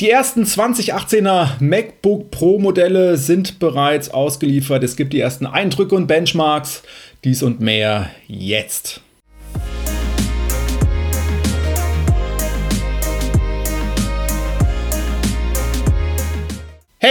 Die ersten 2018er MacBook Pro Modelle sind bereits ausgeliefert. Es gibt die ersten Eindrücke und Benchmarks. Dies und mehr jetzt.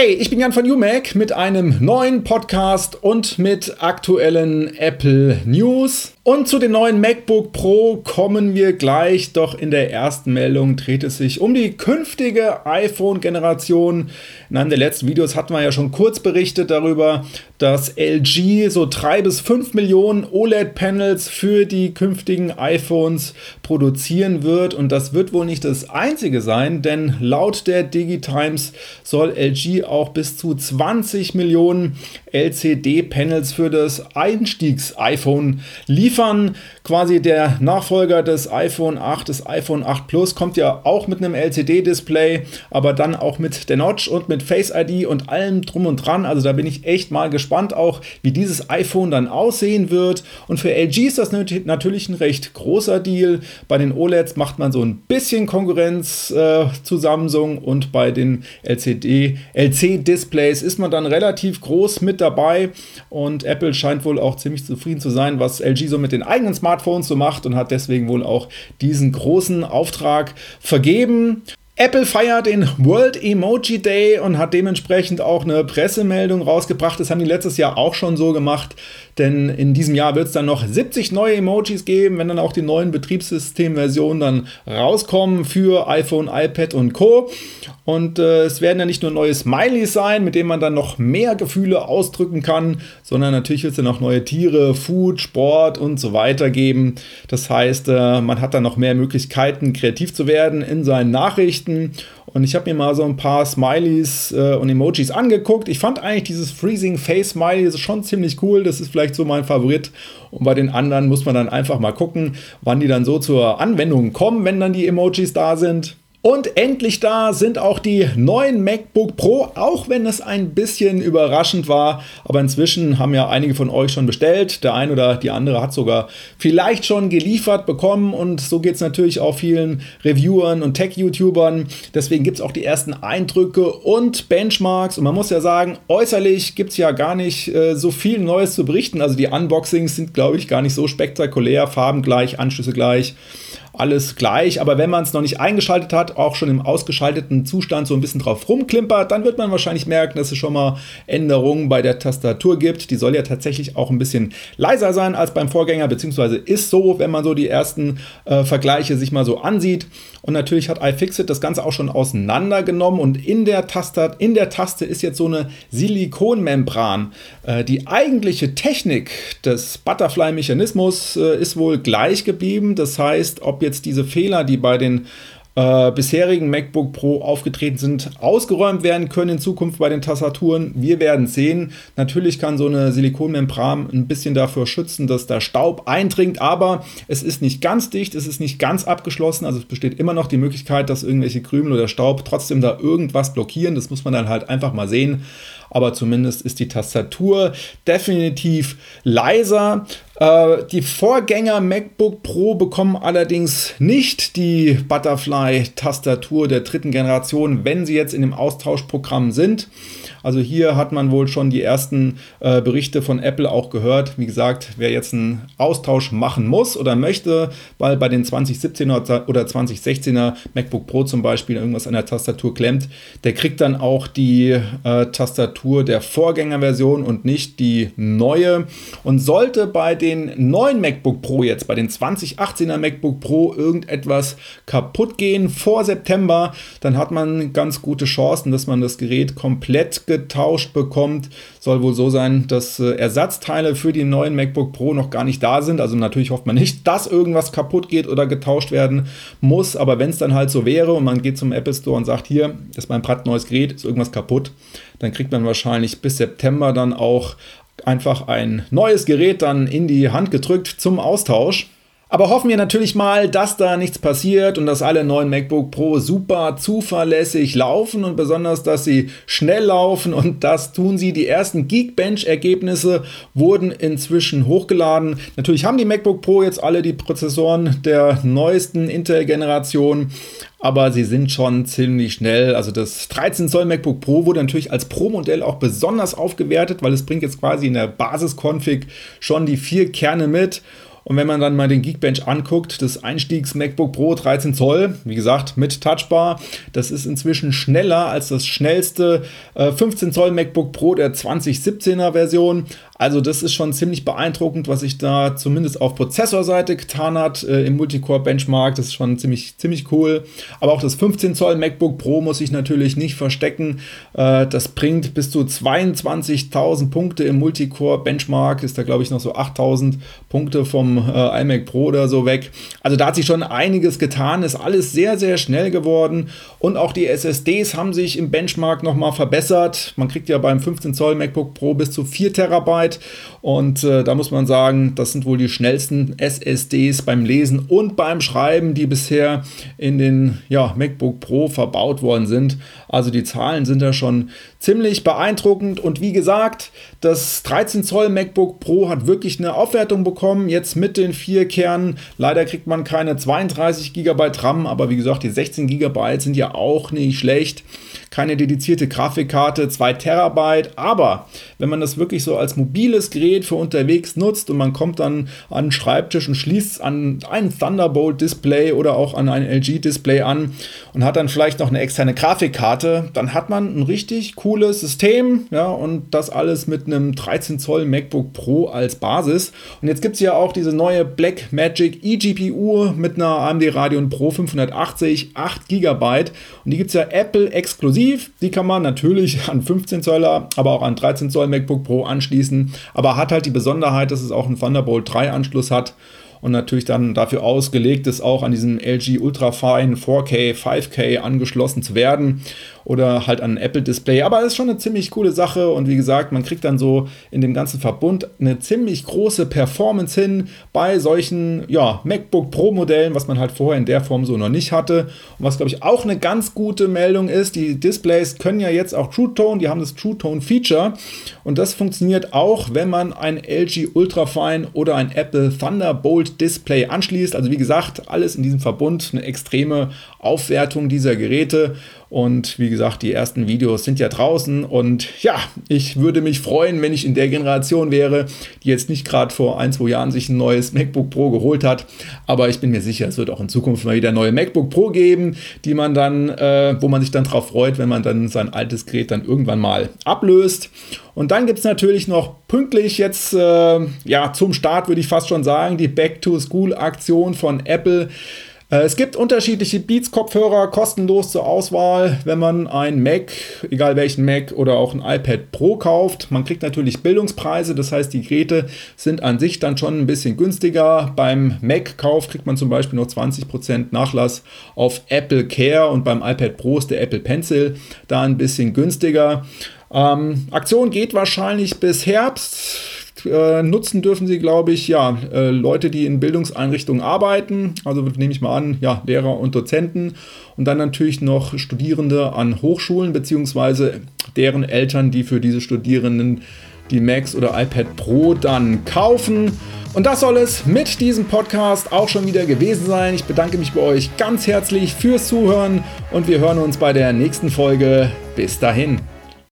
Hey, ich bin Jan von UMac mit einem neuen Podcast und mit aktuellen Apple News. Und zu dem neuen MacBook Pro kommen wir gleich, doch in der ersten Meldung dreht es sich um die künftige iPhone-Generation. In einem der letzten Videos hatten wir ja schon kurz berichtet darüber, dass LG so drei bis fünf Millionen OLED-Panels für die künftigen iPhones produzieren wird. Und das wird wohl nicht das einzige sein, denn laut der Digitimes soll LG auch bis zu 20 Millionen LCD-Panels für das Einstiegs-iPhone liefern. Quasi der Nachfolger des iPhone 8, das iPhone 8 Plus, kommt ja auch mit einem LCD-Display, aber dann auch mit der Notch und mit Face ID und allem drum und dran. Also da bin ich echt mal gespannt, auch wie dieses iPhone dann aussehen wird. Und für LG ist das natürlich ein recht großer Deal. Bei den OLEDs macht man so ein bisschen Konkurrenz äh, zu Samsung und bei den LCD, LC-Displays ist man dann relativ groß mit dabei. Und Apple scheint wohl auch ziemlich zufrieden zu sein, was LG so mit den eigenen Smartphones so macht und hat deswegen wohl auch diesen großen Auftrag vergeben. Apple feiert den World Emoji Day und hat dementsprechend auch eine Pressemeldung rausgebracht. Das haben die letztes Jahr auch schon so gemacht, denn in diesem Jahr wird es dann noch 70 neue Emojis geben, wenn dann auch die neuen Betriebssystemversionen dann rauskommen für iPhone, iPad und Co. Und äh, es werden ja nicht nur neue Smileys sein, mit denen man dann noch mehr Gefühle ausdrücken kann, sondern natürlich wird es dann auch neue Tiere, Food, Sport und so weiter geben. Das heißt, äh, man hat dann noch mehr Möglichkeiten, kreativ zu werden in seinen Nachrichten. Und ich habe mir mal so ein paar Smileys äh, und Emojis angeguckt. Ich fand eigentlich dieses Freezing Face Smiley schon ziemlich cool. Das ist vielleicht so mein Favorit. Und bei den anderen muss man dann einfach mal gucken, wann die dann so zur Anwendung kommen, wenn dann die Emojis da sind. Und endlich da sind auch die neuen MacBook Pro, auch wenn es ein bisschen überraschend war. Aber inzwischen haben ja einige von euch schon bestellt. Der ein oder die andere hat sogar vielleicht schon geliefert bekommen. Und so geht es natürlich auch vielen Reviewern und Tech-YouTubern. Deswegen gibt es auch die ersten Eindrücke und Benchmarks. Und man muss ja sagen, äußerlich gibt es ja gar nicht äh, so viel Neues zu berichten. Also die Unboxings sind, glaube ich, gar nicht so spektakulär. Farben gleich, Anschlüsse gleich alles gleich. Aber wenn man es noch nicht eingeschaltet hat, auch schon im ausgeschalteten Zustand so ein bisschen drauf rumklimpert, dann wird man wahrscheinlich merken, dass es schon mal Änderungen bei der Tastatur gibt. Die soll ja tatsächlich auch ein bisschen leiser sein als beim Vorgänger, beziehungsweise ist so, wenn man so die ersten äh, Vergleiche sich mal so ansieht. Und natürlich hat iFixit das Ganze auch schon auseinandergenommen und in der, Taste, in der Taste ist jetzt so eine Silikonmembran. Äh, die eigentliche Technik des Butterfly-Mechanismus äh, ist wohl gleich geblieben. Das heißt, ob jetzt diese Fehler, die bei den äh, bisherigen MacBook Pro aufgetreten sind, ausgeräumt werden können in Zukunft bei den Tastaturen. Wir werden sehen. Natürlich kann so eine Silikonmembran ein bisschen dafür schützen, dass da Staub eindringt, aber es ist nicht ganz dicht, es ist nicht ganz abgeschlossen. Also es besteht immer noch die Möglichkeit, dass irgendwelche Krümel oder Staub trotzdem da irgendwas blockieren. Das muss man dann halt einfach mal sehen aber zumindest ist die Tastatur definitiv leiser. Äh, die Vorgänger MacBook Pro bekommen allerdings nicht die Butterfly-Tastatur der dritten Generation, wenn sie jetzt in dem Austauschprogramm sind. Also hier hat man wohl schon die ersten äh, Berichte von Apple auch gehört. Wie gesagt, wer jetzt einen Austausch machen muss oder möchte, weil bei den 2017er oder 2016er MacBook Pro zum Beispiel irgendwas an der Tastatur klemmt, der kriegt dann auch die äh, Tastatur der Vorgängerversion und nicht die neue. Und sollte bei den neuen MacBook Pro jetzt, bei den 2018er MacBook Pro irgendetwas kaputt gehen vor September, dann hat man ganz gute Chancen, dass man das Gerät komplett getauscht bekommt. Soll wohl so sein, dass äh, Ersatzteile für die neuen MacBook Pro noch gar nicht da sind. Also natürlich hofft man nicht, dass irgendwas kaputt geht oder getauscht werden muss. Aber wenn es dann halt so wäre und man geht zum Apple Store und sagt, hier ist mein brandneues Gerät, ist irgendwas kaputt, dann kriegt man wahrscheinlich bis September dann auch einfach ein neues Gerät dann in die Hand gedrückt zum Austausch. Aber hoffen wir natürlich mal, dass da nichts passiert und dass alle neuen MacBook Pro super zuverlässig laufen und besonders, dass sie schnell laufen und das tun sie. Die ersten Geekbench-Ergebnisse wurden inzwischen hochgeladen. Natürlich haben die MacBook Pro jetzt alle die Prozessoren der neuesten Intel-Generation, aber sie sind schon ziemlich schnell. Also das 13 Zoll MacBook Pro wurde natürlich als Pro-Modell auch besonders aufgewertet, weil es bringt jetzt quasi in der Basis-Config schon die vier Kerne mit. Und wenn man dann mal den Geekbench anguckt, das Einstiegs MacBook Pro 13 Zoll, wie gesagt, mit Touchbar, das ist inzwischen schneller als das schnellste äh, 15 Zoll MacBook Pro der 2017er Version. Also das ist schon ziemlich beeindruckend, was sich da zumindest auf Prozessorseite getan hat äh, im Multicore-Benchmark. Das ist schon ziemlich, ziemlich cool. Aber auch das 15 Zoll MacBook Pro muss ich natürlich nicht verstecken. Äh, das bringt bis zu 22.000 Punkte im Multicore-Benchmark. Ist da glaube ich noch so 8.000 Punkte vom äh, iMac Pro oder so weg. Also da hat sich schon einiges getan. Ist alles sehr, sehr schnell geworden. Und auch die SSDs haben sich im Benchmark nochmal verbessert. Man kriegt ja beim 15 Zoll MacBook Pro bis zu 4 Terabyte. Und äh, da muss man sagen, das sind wohl die schnellsten SSDs beim Lesen und beim Schreiben, die bisher in den ja, MacBook Pro verbaut worden sind. Also die Zahlen sind da schon ziemlich beeindruckend. Und wie gesagt, das 13 Zoll MacBook Pro hat wirklich eine Aufwertung bekommen, jetzt mit den vier Kernen. Leider kriegt man keine 32 GB RAM, aber wie gesagt, die 16 GB sind ja auch nicht schlecht keine dedizierte Grafikkarte, 2 Terabyte. Aber wenn man das wirklich so als mobiles Gerät für unterwegs nutzt und man kommt dann an den Schreibtisch und schließt an ein Thunderbolt-Display oder auch an ein LG-Display an und hat dann vielleicht noch eine externe Grafikkarte, dann hat man ein richtig cooles System. Ja, und das alles mit einem 13 Zoll MacBook Pro als Basis. Und jetzt gibt es ja auch diese neue Blackmagic eGPU mit einer AMD Radeon Pro 580, 8 GB. Und die gibt es ja Apple exklusiv exklusiv. Die kann man natürlich an 15 Zöller, aber auch an 13 Zoll MacBook Pro anschließen. Aber hat halt die Besonderheit, dass es auch einen Thunderbolt 3 Anschluss hat und natürlich dann dafür ausgelegt ist, auch an diesem LG Ultrafine 4K, 5K angeschlossen zu werden oder halt an ein Apple-Display. Aber es ist schon eine ziemlich coole Sache und wie gesagt, man kriegt dann so in dem ganzen Verbund eine ziemlich große Performance hin bei solchen ja, MacBook Pro-Modellen, was man halt vorher in der Form so noch nicht hatte. Und was, glaube ich, auch eine ganz gute Meldung ist, die Displays können ja jetzt auch True Tone, die haben das True Tone Feature und das funktioniert auch, wenn man ein LG Ultrafine oder ein Apple Thunderbolt Display anschließt. Also wie gesagt, alles in diesem Verbund eine extreme Aufwertung dieser Geräte. Und wie gesagt, die ersten Videos sind ja draußen. Und ja, ich würde mich freuen, wenn ich in der Generation wäre, die jetzt nicht gerade vor ein, zwei Jahren sich ein neues MacBook Pro geholt hat. Aber ich bin mir sicher, es wird auch in Zukunft mal wieder neue MacBook Pro geben, die man dann, äh, wo man sich dann drauf freut, wenn man dann sein altes Gerät dann irgendwann mal ablöst. Und dann gibt es natürlich noch pünktlich jetzt, äh, ja, zum Start würde ich fast schon sagen, die Back-to-School-Aktion von Apple. Äh, es gibt unterschiedliche Beats-Kopfhörer kostenlos zur Auswahl, wenn man ein Mac, egal welchen Mac oder auch ein iPad Pro kauft. Man kriegt natürlich Bildungspreise, das heißt, die Geräte sind an sich dann schon ein bisschen günstiger. Beim Mac-Kauf kriegt man zum Beispiel noch 20% Nachlass auf Apple Care und beim iPad Pro ist der Apple Pencil da ein bisschen günstiger. Ähm, Aktion geht wahrscheinlich bis Herbst äh, nutzen dürfen sie, glaube ich, ja, äh, Leute, die in Bildungseinrichtungen arbeiten, also nehme ich mal an, ja, Lehrer und Dozenten und dann natürlich noch Studierende an Hochschulen, beziehungsweise deren Eltern, die für diese Studierenden die Macs oder iPad Pro dann kaufen. Und das soll es mit diesem Podcast auch schon wieder gewesen sein. Ich bedanke mich bei euch ganz herzlich fürs Zuhören und wir hören uns bei der nächsten Folge. Bis dahin.